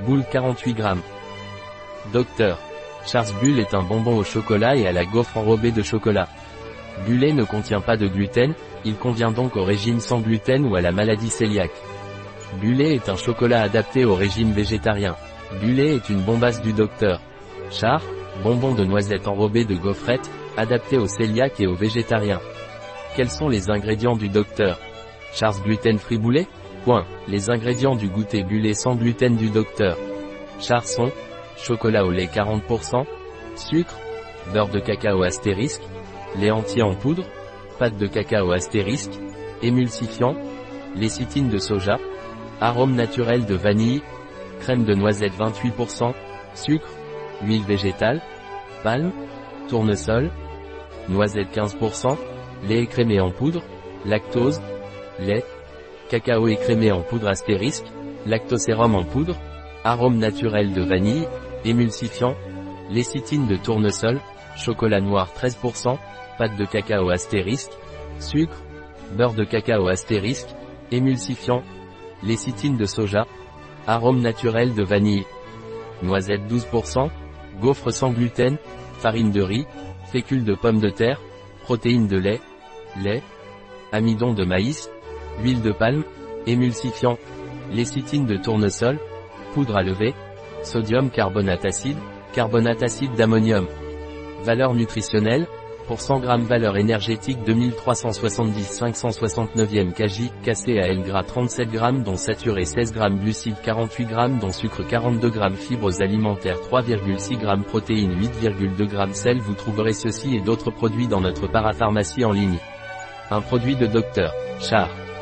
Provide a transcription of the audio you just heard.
Boule 48 grammes. Docteur. Charles Bull est un bonbon au chocolat et à la gaufre enrobée de chocolat. Bullet ne contient pas de gluten, il convient donc au régime sans gluten ou à la maladie cœliaque. Bullet est un chocolat adapté au régime végétarien. Bullet est une bombasse du docteur. Char, bonbon de noisettes enrobé de gaufrettes, adapté aux cœliaques et aux végétariens. Quels sont les ingrédients du docteur? Charles gluten free Point. Les ingrédients du goûter bullet sans gluten du docteur. Charson, chocolat au lait 40%, sucre, beurre de cacao astérisque, lait entier en poudre, pâte de cacao astérisque, émulsifiant, lécithine de soja, arôme naturel de vanille, crème de noisette 28%, sucre, huile végétale, palme, tournesol, noisette 15%, lait écrémé en poudre, lactose, lait, cacao écrémé en poudre astérisque, lactosérum en poudre, arôme naturel de vanille, émulsifiant, lécithine de tournesol, chocolat noir 13%, pâte de cacao astérisque, sucre, beurre de cacao astérisque, émulsifiant, lécithine de soja, arôme naturel de vanille, noisette 12%, gaufre sans gluten, farine de riz, fécule de pomme de terre, protéines de lait, lait, amidon de maïs, huile de palme, émulsifiant, lécithine de tournesol, poudre à lever, sodium carbonate acide, carbonate acide d'ammonium. Valeur nutritionnelle, pour 100 g valeur énergétique 2370 569e kg, cassé à L gras 37 g dont saturé 16 g glucides 48 g dont sucre 42 g fibres alimentaires 3,6 g protéines 8,2 g sel vous trouverez ceci et d'autres produits dans notre parapharmacie en ligne. Un produit de Dr. Char.